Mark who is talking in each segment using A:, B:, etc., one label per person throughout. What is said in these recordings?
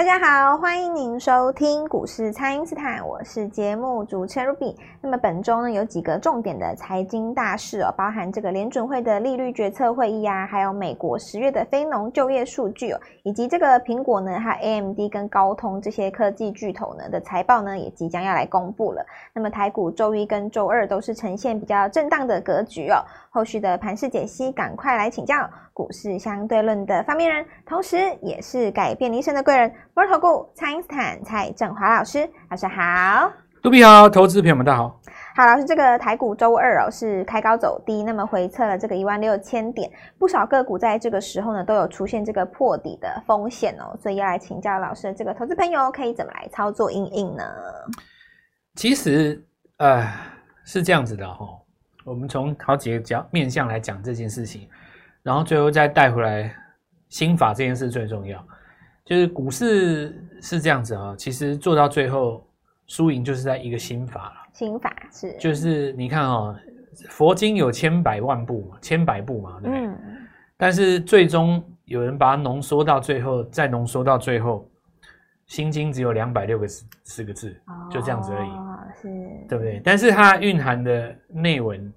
A: 大家好，欢迎您收听股市蔡因斯坦，我是节目主持人 Ruby。那么本周呢，有几个重点的财经大事哦，包含这个联准会的利率决策会议啊，还有美国十月的非农就业数据哦，以及这个苹果呢，还有 AMD 跟高通这些科技巨头呢的财报呢，也即将要来公布了。那么台股周一跟周二都是呈现比较震荡的格局哦。后续的盘势解析，赶快来请教股市相对论的发明人，同时也是改变一生的贵人。摩尔投顾蔡英斯坦蔡振华老师，老师好，
B: 杜比好，投资朋友们大家好。
A: 好，老师，这个台股周二哦是开高走低，那么回测了这个一万六千点，不少个股在这个时候呢都有出现这个破底的风险哦，所以要来请教老师，这个投资朋友可以怎么来操作应应呢？
B: 其实呃是这样子的哈、哦，我们从好几个角面向来讲这件事情，然后最后再带回来心法这件事最重要。就是股市是这样子啊，其实做到最后输赢就是在一个心法了。
A: 心法是，
B: 就是你看哦，佛经有千百万部嘛，千百部嘛，对不对？嗯。但是最终有人把它浓缩到最后，再浓缩到最后，心经只有两百六个字四个字，就这样子而已。哦，是，对不对？但是它蕴含的内文，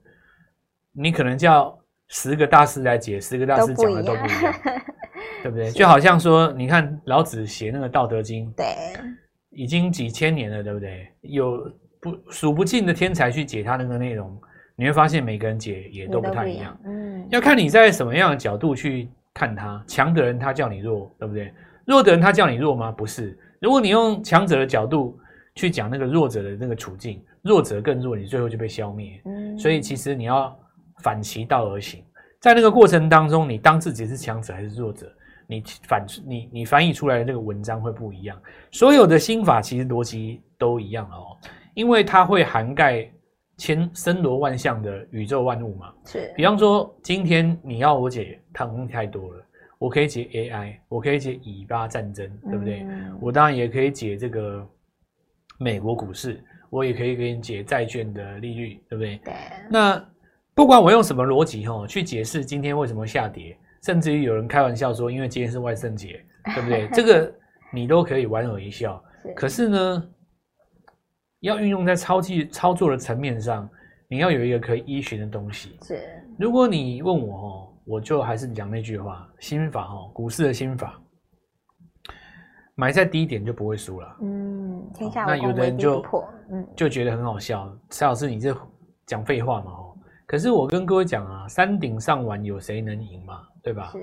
B: 你可能叫十个大师来解，十个大师讲的都不一样。对不对？就好像说，你看老子写那个《道德经》，对，已经几千年了，对不对？有不数不尽的天才去解他那个内容，你会发现每个人解也都不太一样。嗯，要看你在什么样的角度去看他。强的人他叫你弱，对不对？弱的人他叫你弱吗？不是。如果你用强者的角度去讲那个弱者的那个处境，弱者更弱，你最后就被消灭。嗯，所以其实你要反其道而行，在那个过程当中，你当自己是强者还是弱者？你反你你翻译出来的那个文章会不一样，所有的心法其实逻辑都一样哦，因为它会涵盖千森罗万象的宇宙万物嘛。是，比方说今天你要我解唐东太多了，我可以解 AI，我可以解以巴战争，对不对？嗯。我当然也可以解这个美国股市，我也可以给你解债券的利率，对不对？对。那不管我用什么逻辑哈去解释今天为什么下跌。甚至于有人开玩笑说，因为今天是万圣节，对不对？这个你都可以莞尔一笑。是。可是呢，要运用在操作操作的层面上，你要有一个可以依循的东西。是。如果你问我哦，我就还是讲那句话，心法哦，股市的心法，买在低点就不会输了。嗯，天下无攻不破。嗯，就觉得很好笑。蔡老师，你这讲废话嘛？哦，可是我跟各位讲啊，山顶上玩有谁能赢嘛？对吧？是，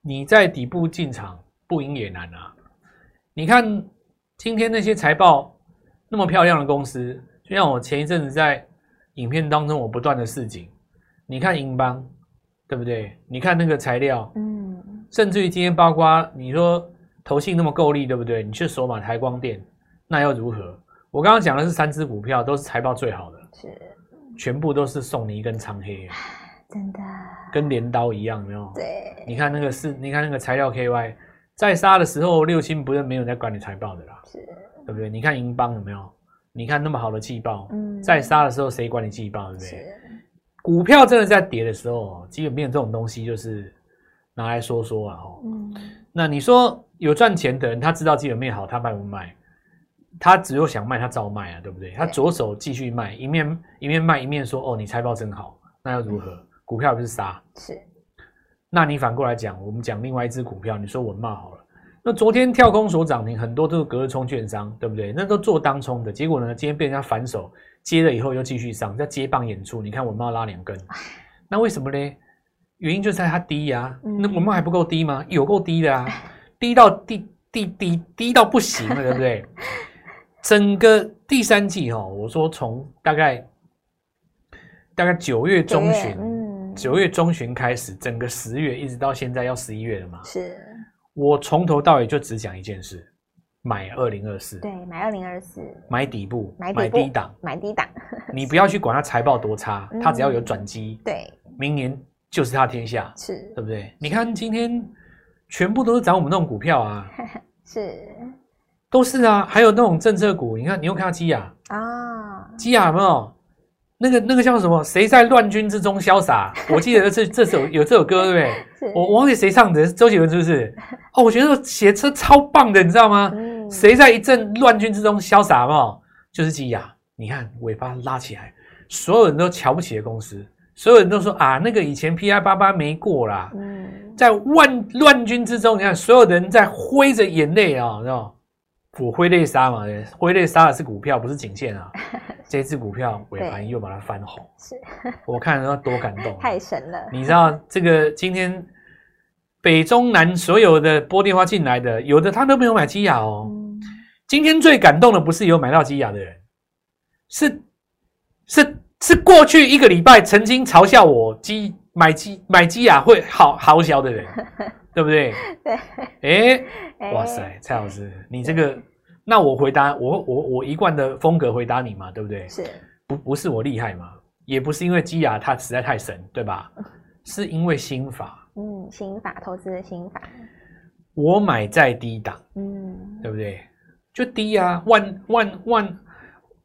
B: 你在底部进场不赢也难啊！你看今天那些财报那么漂亮的公司，就像我前一阵子在影片当中我不断的示警，你看银邦，对不对？你看那个材料，嗯，甚至于今天包括你说投信那么够力，对不对？你去锁码台光电，那又如何？我刚刚讲的是三只股票，都是财报最好的，是，全部都是送你一根长黑。真的跟镰刀一样，有没有？对，你看那个是，你看那个材料 KY，在杀的时候，六亲不认，没有在管你财报的啦，是，对不对？你看银邦有没有？你看那么好的季报，嗯，在杀的时候谁管你季报，对不对？是，股票真的在跌的时候，基本面这种东西就是拿来说说啊，哦，嗯，那你说有赚钱的人，他知道基本面好，他卖不卖？他只有想卖，他照卖啊，对不对？他左手继续卖，一面一面卖，一面说，哦，你财报真好，那又如何？嗯股票不是杀，是。那你反过来讲，我们讲另外一只股票，你说文茂好了。那昨天跳空所涨停，很多都是隔日冲券商，对不对？那都做当冲的，结果呢，今天被人家反手接了以后又继续上，再接棒演出。你看稳懋拉两根，那为什么呢？原因就在它低呀、啊。那我们还不够低吗？有够低的啊，低到低低低低到不行了，对不对？整个第三季哈，我说从大概大概九月中旬。九月中旬开始，整个十月一直到现在要十一月了嘛？是。我从头到尾就只讲一件事：买二零二四。对，买二零二四。买底部，买低档，买低档。你不要去管它财报多差，它只要有转机，对，明年就是它天下，是对不对？你看今天全部都是涨我们那种股票啊，是，都是啊。还有那种政策股，你看，你又看到基亚啊，基亚有没有？那个那个叫什么？谁在乱军之中潇洒？我记得这这首有这首歌，对不对？我我忘记谁唱的，周杰伦是不是？哦，我觉得写车超棒的，你知道吗？谁在一阵乱军之中潇洒嘛？就是基亚，你看尾巴拉起来，所有人都瞧不起的公司，所有人都说啊，那个以前 P I 八八没过啦。在万乱军之中，你看所有的人在挥着眼泪啊，知道我挥泪杀嘛？挥泪杀的是股票，不是颈线啊。这支股票尾盘又把它翻红，是我看了多感动，
A: 太神了。
B: 你知道这个今天北中南所有的拨电话进来的，有的他都没有买基亚哦。嗯、今天最感动的不是有买到基亚的人，是是是过去一个礼拜曾经嘲笑我基买基买基亚会好好小的人，对不对？对。哎、欸，哇塞，蔡老师，你这个。那我回答我我我一贯的风格回答你嘛，对不对？是，不不是我厉害嘛，也不是因为基亚它实在太神，对吧？是因为心法。
A: 嗯，心法投资的心法。
B: 我买在低档，嗯，对不对？就低啊，万万万，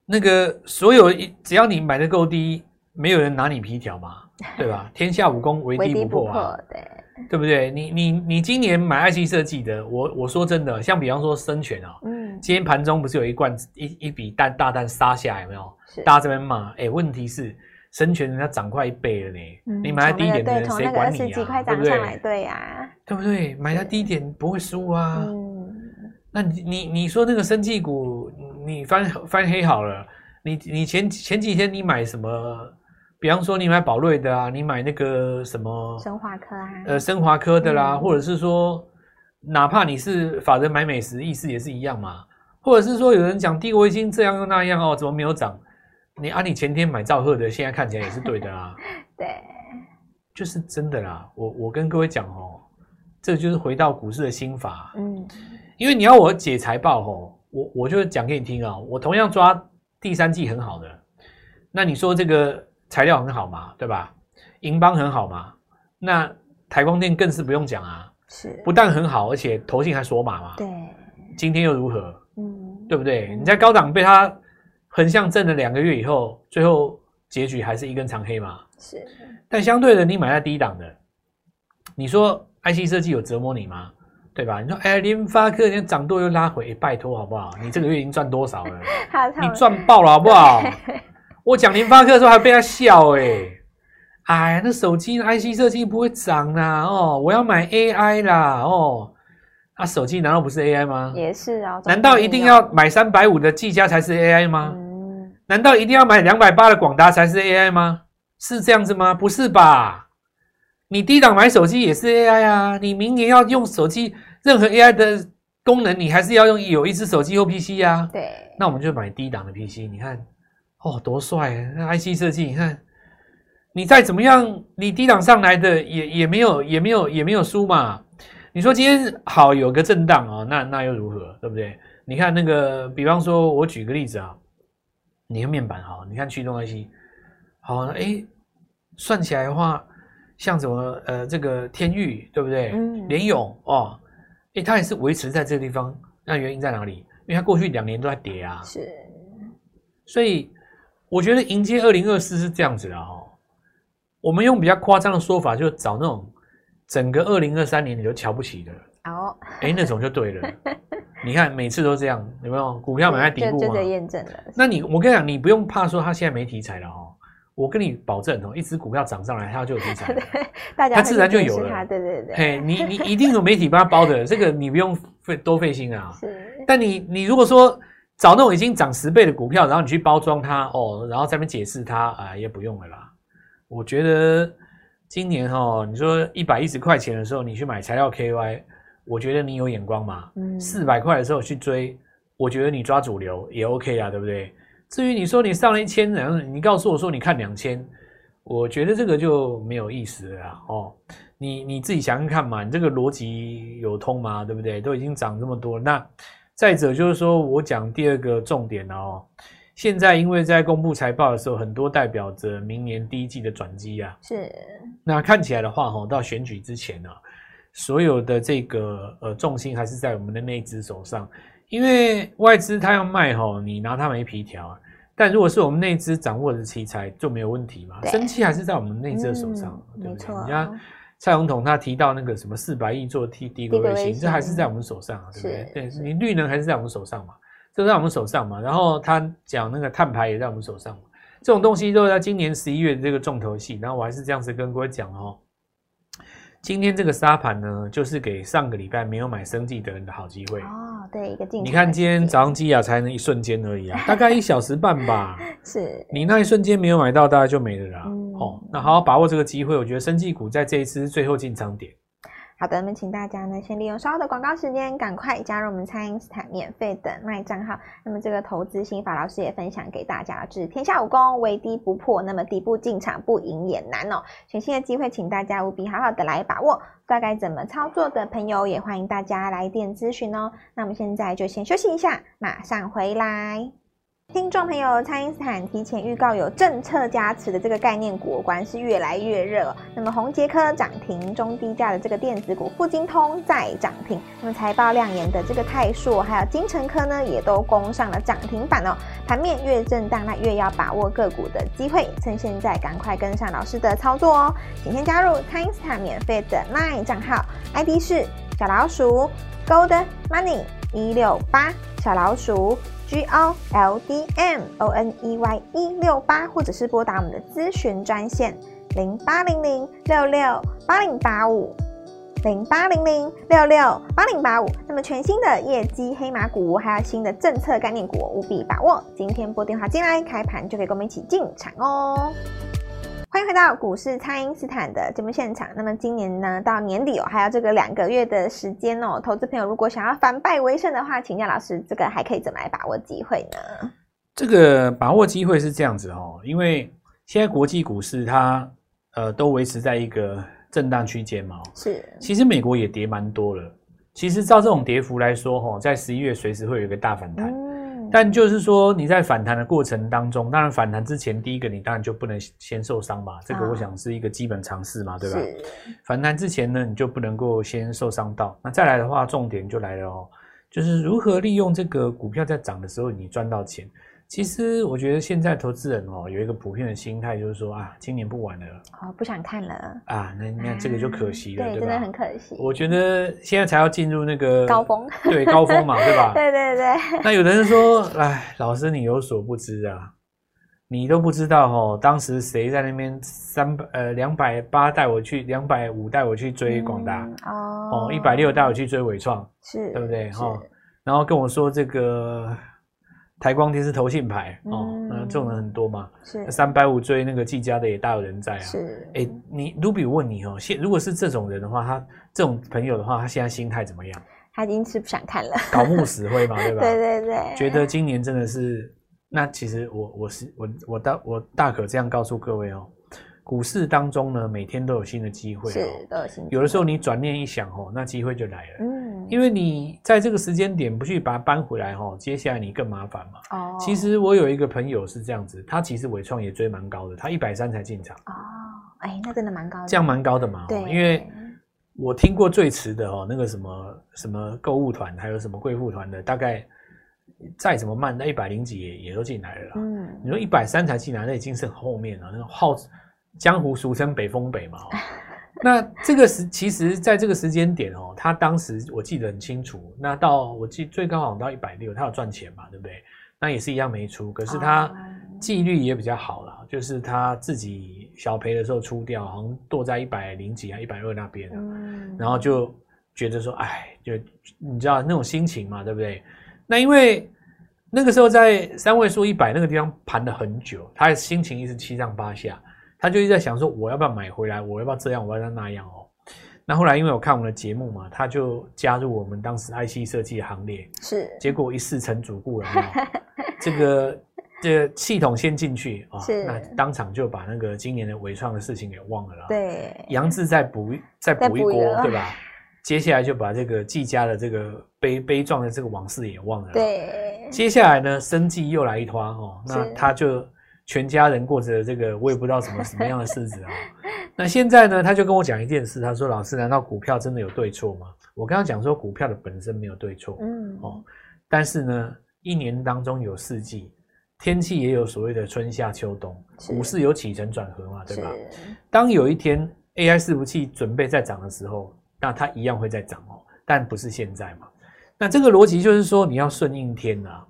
B: 那个所有只要你买的够低，没有人拿你皮条嘛，对吧？天下武功唯低不破啊，对。对不对？你你你今年买 IC 设计的，我我说真的，像比方说生全啊、哦，嗯，今天盘中不是有一罐一一笔大大单杀下来有没有？大家这边骂，哎，问题是生全人家涨快一倍了呢，嗯、你买在低点的人谁管你啊？对不对？
A: 对呀，
B: 对不对？买在低点不会输啊。嗯，那你你你说那个生技股，你翻翻黑好了，你你前前几天你买什么？比方说，你买宝瑞的啊，你买那个什么
A: 生华科啊，
B: 呃，生华科的啦，嗯、或者是说，哪怕你是法人买美食，意思也是一样嘛。或者是说，有人讲帝国卫星这样又那样哦，怎么没有涨？你啊，你前天买兆赫的，现在看起来也是对的啦。
A: 对，
B: 就是真的啦。我我跟各位讲哦，这就是回到股市的心法。嗯，因为你要我解财报哦，我我就讲给你听啊。我同样抓第三季很好的，那你说这个。材料很好嘛，对吧？银邦很好嘛，那台光电更是不用讲啊，是不但很好，而且投信还锁码嘛。对，今天又如何？嗯，对不对？你在高档被它横向震了两个月以后，最后结局还是一根长黑嘛。是，但相对的，你买在低档的，你说 IC 设计有折磨你吗？对吧？你说哎，联发科今天涨多又拉回，拜托好不好？你这个月已经赚多少了？你赚爆了好不好？我讲联发科的时候还被他笑哎、欸，哎呀，那手机 IC 设计不会涨啦哦，我要买 AI 啦哦，那、啊、手机难道不是 AI 吗？
A: 也是啊，
B: 难道一定要买三百五的技嘉才是 AI 吗？嗯，难道一定要买两百八的广达才是 AI 吗？是这样子吗？不是吧？你低档买手机也是 AI 啊，你明年要用手机，任何 AI 的功能，你还是要用有一支手机或 PC 啊。对，那我们就买低档的 PC，你看。哦，多帅！那 IC 设计，你看，你再怎么样，你低档上来的也也没有，也没有，也没有输嘛。你说今天好有个震荡哦，那那又如何，对不对？你看那个，比方说，我举个例子啊，你看面板哈，你看驱动 IC，好，哎，算起来的话，像什么呃，这个天域，对不对？嗯。联咏哦，哎，它也是维持在这个地方，那原因在哪里？因为它过去两年都在跌啊。是。所以。我觉得迎接二零二四是这样子的哈，我们用比较夸张的说法，就找那种整个二零二三年你都瞧不起的哦，哎，那种就对了。你看每次都这样，有没有股票买在底部嘛？验证了。那你我跟你讲，你不用怕说它现在没题材了哦，我跟你保证哦，一只股票涨上来，它就有题材，大家它自然就有了。对对对，嘿，你你一定有媒体帮它包的，这个你不用费多费心啊。是，但你你如果说。找那种已经涨十倍的股票，然后你去包装它哦，然后在那边解释它啊，也不用了啦。我觉得今年哦，你说一百一十块钱的时候，你去买材料 KY，我觉得你有眼光嘛。嗯。四百块的时候去追，我觉得你抓主流也 OK 啊，对不对？至于你说你上了一千，然后你告诉我说你看两千，我觉得这个就没有意思了啦哦。你你自己想想看嘛，你这个逻辑有通吗？对不对？都已经涨这么多，那。再者就是说，我讲第二个重点哦。现在因为在公布财报的时候，很多代表着明年第一季的转机啊。是。那看起来的话，哈，到选举之前呢，所有的这个呃重心还是在我们的内资手上，因为外资他要卖哈，你拿他没皮条啊。但如果是我们内资掌握的题材就没有问题嘛，生气还是在我们内资的手上，
A: 嗯、
B: 对不
A: 对？
B: 没错。蔡总统他提到那个什么四百亿做 T 低轨卫星，这还是在我们手上啊，对不对？对，你绿能还是在我们手上嘛，这在我们手上嘛。然后他讲那个碳排也在我们手上嘛，这种东西都在今年十一月的这个重头戏。然后我还是这样子跟各位讲哦。今天这个沙盘呢，就是给上个礼拜没有买生技的人的好机会
A: 哦。对，一个进。
B: 你看今天早上基亚才能一瞬间而已啊，大概一小时半吧。
A: 是。
B: 你那一瞬间没有买到，大概就没了啦。
A: 嗯、
B: 哦，那好好把握这个机会，我觉得生技股在这一次是最后进场点。
A: 好的，那么请大家呢，先利用稍后的广告时间，赶快加入我们蔡因斯坦免费的卖账号。那么这个投资心法老师也分享给大家，就是天下武功，唯低不破。那么底部进场不赢也难哦。全新的机会，请大家务必好好的来把握。大概怎么操作的朋友，也欢迎大家来电咨询哦。那我们现在就先休息一下，马上回来。听众朋友，蔡因斯坦提前预告有政策加持的这个概念股，果然是越来越热。那么宏捷科涨停，中低价的这个电子股富晶通再涨停。那么财报亮眼的这个泰硕，还有精成科呢，也都攻上了涨停板哦。盘面越震荡，那越要把握个股的机会，趁现在赶快跟上老师的操作哦。请先加入蔡因斯坦免费的 LINE 账号，ID 是小老鼠 Gold Money 一六八小老鼠。G O L D M O N E Y 一六八，或者是拨打我们的咨询专线零八零零六六八零八五零八零零六六八零八五。那么全新的业绩黑马股，还有新的政策概念股，务必把握。今天拨电话进来，开盘就可以跟我们一起进场哦。欢迎回到股市，蔡因斯坦的节目现场。那么今年呢，到年底哦，还有这个两个月的时间哦。投资朋友如果想要反败为胜的话，请教老师，这个还可以怎么来把握机会呢？
B: 这个把握机会是这样子哦，因为现在国际股市它呃都维持在一个震荡区间嘛。
A: 是，
B: 其实美国也跌蛮多了。其实照这种跌幅来说，哈，在十一月随时会有一个大反弹。嗯但就是说，你在反弹的过程当中，当然反弹之前，第一个你当然就不能先受伤嘛，这个我想是一个基本常识嘛，对吧？反弹之前呢，你就不能够先受伤到。那再来的话，重点就来了哦，就是如何利用这个股票在涨的时候，你赚到钱。其实我觉得现在投资人哦，有一个普遍的心态，就是说啊，今年不玩了，
A: 哦，不想看了
B: 啊，那那这个就可惜了，啊、
A: 对？真的很可惜。
B: 我觉得现在才要进入那个
A: 高峰，
B: 对，高峰嘛，对吧？
A: 对 对对。
B: 那有的人说，哎，老师你有所不知啊，你都不知道哦，当时谁在那边三百呃两百八带我去，两百五带我去追广达、嗯、哦，哦一百六带我去追伟创，是，对不对？哈，然后跟我说这个。台光电是投信牌哦，那、嗯、这种人很多嘛。是三百五追那个技嘉的也大有人在啊。是，哎、欸，你卢比问你哦，现如果是这种人的话，他这种朋友的话，他现在心态怎么样？
A: 他已经是不想看了，
B: 搞木死灰嘛，对吧？
A: 对对对，
B: 觉得今年真的是，那其实我我是我我大我大可这样告诉各位哦，股市当中呢，每天都有新的机会、哦，是都有新。有的时候你转念一想哦，那机会就来了。嗯。因为你在这个时间点不去把它搬回来哈，接下来你更麻烦嘛。哦。其实我有一个朋友是这样子，他其实伟创也追蛮高的，他一百三才进场。哦，
A: 哎，那真的蛮高的。
B: 这样蛮高的嘛。对。因为我听过最迟的哦，那个什么什么购物团，还有什么贵妇团的，大概再怎么慢，那一百零几也也都进来了啦。嗯。你说一百三才进来，那已经是很后面了。那种号江湖俗称北风北嘛。那这个时，其实在这个时间点哦，他当时我记得很清楚。那到我记最高好像到一百六，他有赚钱嘛，对不对？那也是一样没出，可是他纪律也比较好啦，就是他自己小赔的时候出掉，好像剁在一百零几啊，一百二那边啊，然后就觉得说，哎，就你知道那种心情嘛，对不对？那因为那个时候在三位数一百那个地方盘了很久，他的心情一直七上八下。他就一直在想说，我要不要买回来？我要不要这样？我要不要那样哦？那后来因为我看我们的节目嘛，他就加入我们当时 IC 设计的行列。是。结果一试成主顾了，这个这个系统先进去啊，那当场就把那个今年的伟创的事情给忘了啦。对。杨志再补再补一锅，对吧？接下来就把这个技嘉的这个悲悲壮的这个往事也忘了。对。接下来呢，生计又来一团哦，那他就。全家人过着这个我也不知道什么什么样的日子啊。那现在呢，他就跟我讲一件事，他说：“老师，难道股票真的有对错吗？”我跟他讲说，股票的本身没有对错，嗯，哦，但是呢，一年当中有四季，天气也有所谓的春夏秋冬，股市有起承转合嘛，对吧？
A: 是
B: 当有一天 AI 伺服器准备再涨的时候，那它一样会再涨哦，但不是现在嘛。那这个逻辑就是说，你要顺应天啊。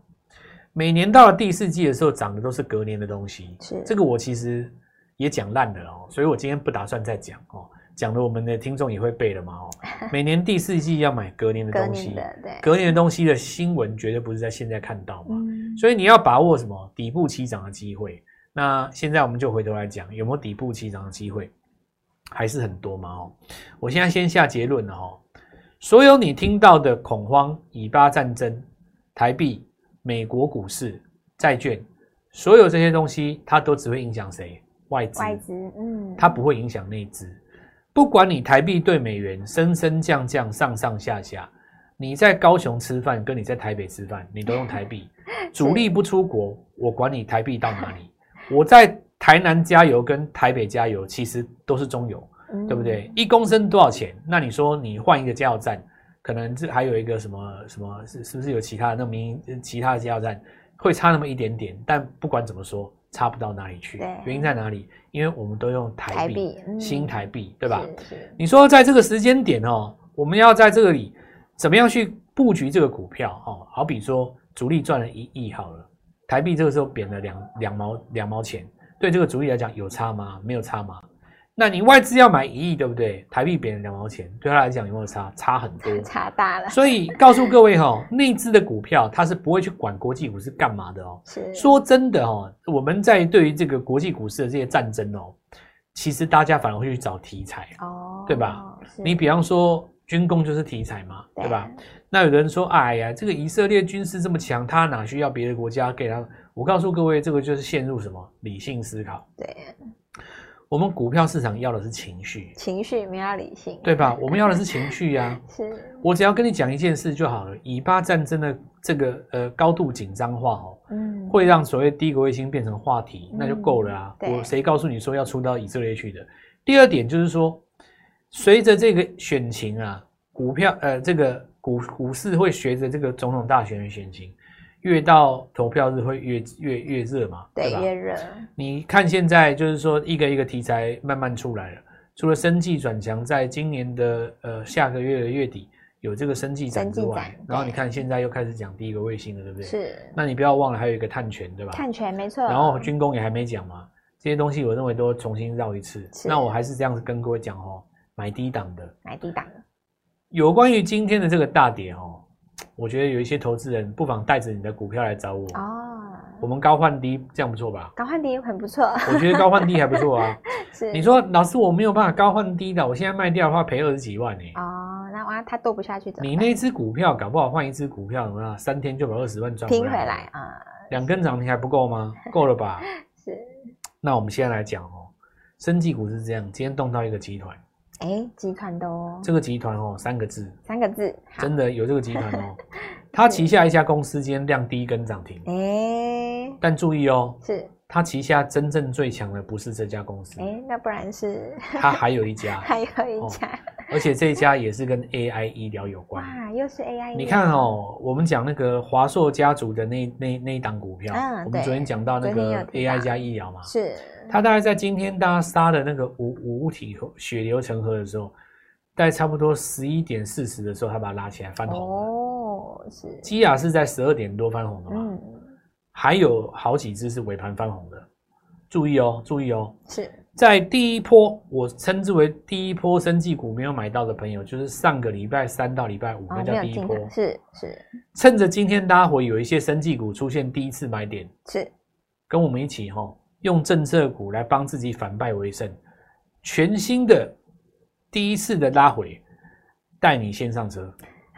B: 每年到了第四季的时候，涨的都是隔年的东西。
A: 是
B: 这个我其实也讲烂了哦，所以我今天不打算再讲哦。讲的我们的听众也会背了嘛哦。每年第四季要买隔年的东西，隔年的东西的新闻绝对不是在现在看到嘛。所以你要把握什么底部起涨的机会。那现在我们就回头来讲，有没有底部起涨的机会？还是很多嘛哦。我现在先下结论了哦。所有你听到的恐慌、以巴战争、台币、美国股市、债券，所有这些东西，它都只会影响谁？外资。
A: 外资，嗯，
B: 它不会影响内资。不管你台币对美元升升降降、上上下下，你在高雄吃饭，跟你在台北吃饭，你都用台币。主力不出国，我管你台币到哪里。我在台南加油跟台北加油，其实都是中油。对不对？一公升多少钱？那你说你换一个加油站，可能这还有一个什么什么？是是不是有其他的那名其他的加油站会差那么一点点？但不管怎么说，差不到哪里去。原因在哪里？因为我们都用台币，台币嗯、新台币，对吧？你说在这个时间点哦，我们要在这里怎么样去布局这个股票？哦，好比说主力赚了一亿好了，台币这个时候贬了两两毛两毛钱，对这个主力来讲有差吗？没有差吗？那你外资要买一亿，对不对？台币贬了两毛钱，对他来讲有没有差？差很多，
A: 差大了。
B: 所以告诉各位哈、哦，内资的股票它是不会去管国际股市干嘛的哦。是说真的哦，我们在对于这个国际股市的这些战争哦，其实大家反而会去找题材哦，对吧？你比方说军工就是题材嘛，对，对吧？那有人说，哎呀，这个以色列军事这么强，他哪需要别的国家给他？我告诉各位，这个就是陷入什么理性思考？对。我们股票市场要的是情绪，
A: 情绪没有理性，
B: 对吧？我们要的是情绪呀、啊。是，我只要跟你讲一件事就好了。以巴战争的这个呃高度紧张化哦，嗯，会让所谓低轨卫星变成话题，嗯、那就够了啊。我谁告诉你说要出到以色列去的？第二点就是说，随着这个选情啊，股票呃这个股股市会随着这个总统大选的选情。越到投票日会越越越热嘛，对吧？越热。你看现在就是说一个一个题材慢慢出来了，除了生技转强，在今年的呃下个月的月底有这个生技展之外，然后你看现在又开始讲第一个卫星了，对不对？是。那你不要忘了还有一个碳权，对吧？
A: 碳权没错。
B: 然后军工也还没讲嘛，这些东西我认为都重新绕一次。那我还是这样子跟各位讲哦，买低档的，
A: 买低档的。
B: 有关于今天的这个大跌哦。我觉得有一些投资人不妨带着你的股票来找我哦。我们高换低，这样不错吧？
A: 高换低很不错。
B: 我觉得高换低还不错啊。是。你说老师我没有办法高换低的，我现在卖掉的话赔二十几万呢。
A: 哦，那哇，他斗不下去怎么办？
B: 你那只股票搞不好换一只股票，怎么样？三天就把二十万赚
A: 拼回来啊？
B: 两根涨停还不够吗？够了吧？是。那我们现在来讲哦，生技股是这样，今天动到一个集团。
A: 哎，集团的哦，
B: 这个集团哦，三个字，
A: 三个字，
B: 真的有这个集团哦。他旗下一家公司今天亮第一根涨停，哎，但注意哦，是。他旗下真正最强的不是这家公司，
A: 哎，那不然是。
B: 他还有一家，
A: 还有一家，
B: 而且这一家也是跟 AI 医疗有关，
A: 哇，又是 AI。
B: 你看哦，我们讲那个华硕家族的那那那一档股票，嗯，我们昨天讲到那个 AI 加医疗嘛，是。它大概在今天大家杀的那个五五体血流成河的时候，大概差不多十一点四十的时候，它把它拉起来翻红哦，是。基亚是在十二点多翻红的嘛？嗯。还有好几只是尾盘翻红的，注意哦，注意哦。是。在第一波，我称之为第一波生技股没有买到的朋友，就是上个礼拜三到礼拜五，那叫第一波。是是。趁着今天拉回，有一些生技股出现第一次买点，是。跟我们一起哈。用政策股来帮自己反败为胜，全新的第一次的拉回，带你先上车。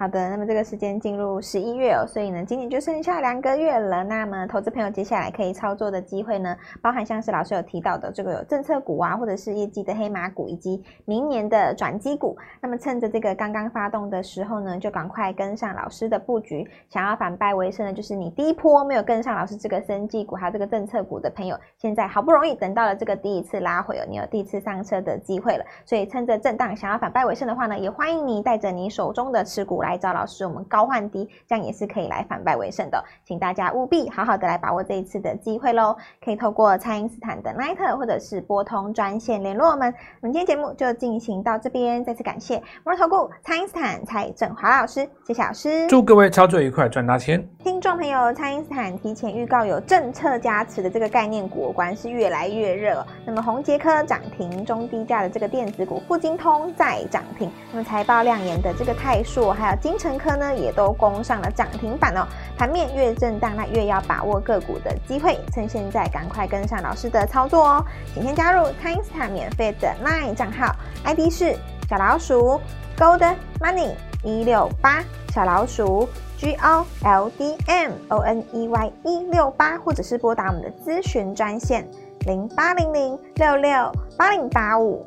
A: 好的，那么这个时间进入十一月哦，所以呢，今年就剩下两个月了。那么，投资朋友接下来可以操作的机会呢，包含像是老师有提到的这个有政策股啊，或者是业绩的黑马股，以及明年的转机股。那么，趁着这个刚刚发动的时候呢，就赶快跟上老师的布局。想要反败为胜的，就是你第一波没有跟上老师这个生技股还有这个政策股的朋友，现在好不容易等到了这个第一次拉回哦，你有第一次上车的机会了。所以，趁着震荡想要反败为胜的话呢，也欢迎你带着你手中的持股来。来找老师，我们高换低，这样也是可以来反败为胜的。请大家务必好好的来把握这一次的机会喽！可以透过蔡因斯坦的 LINE 或者是拨通专线联络我们。我们今天节目就进行到这边，再次感谢摩尔投顾蔡因斯坦蔡振华老师，谢谢老师，
B: 祝各位操作愉快，赚大钱！
A: 听众朋友，蔡因斯坦提前预告有政策加持的这个概念股，果然是越来越热。那么宏杰科涨停，中低价的这个电子股富金通再涨停。那么财报亮眼的这个泰硕，还有精成科呢，也都攻上了涨停板哦。盘面越震荡，那越要把握个股的机会，趁现在赶快跟上老师的操作哦。请先加入蔡因斯坦免费的 LINE 账号，ID 是小老鼠 Gold Money 一六八，小老鼠。G O L D M O N E Y 一六八，或者是拨打我们的咨询专线零八零零六六八零八五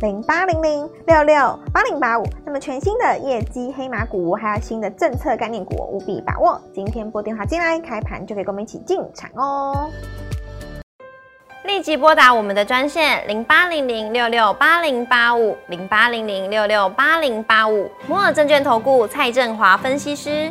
A: 零八零零六六八零八五。那么全新的业绩黑马股，还有新的政策概念股，务必把握。今天拨电话进来，开盘就可以跟我们一起进场哦。
C: 立即拨打我们的专线零八零零六六八零八五零八零零六六八零八五摩尔证券投顾蔡振华分析师。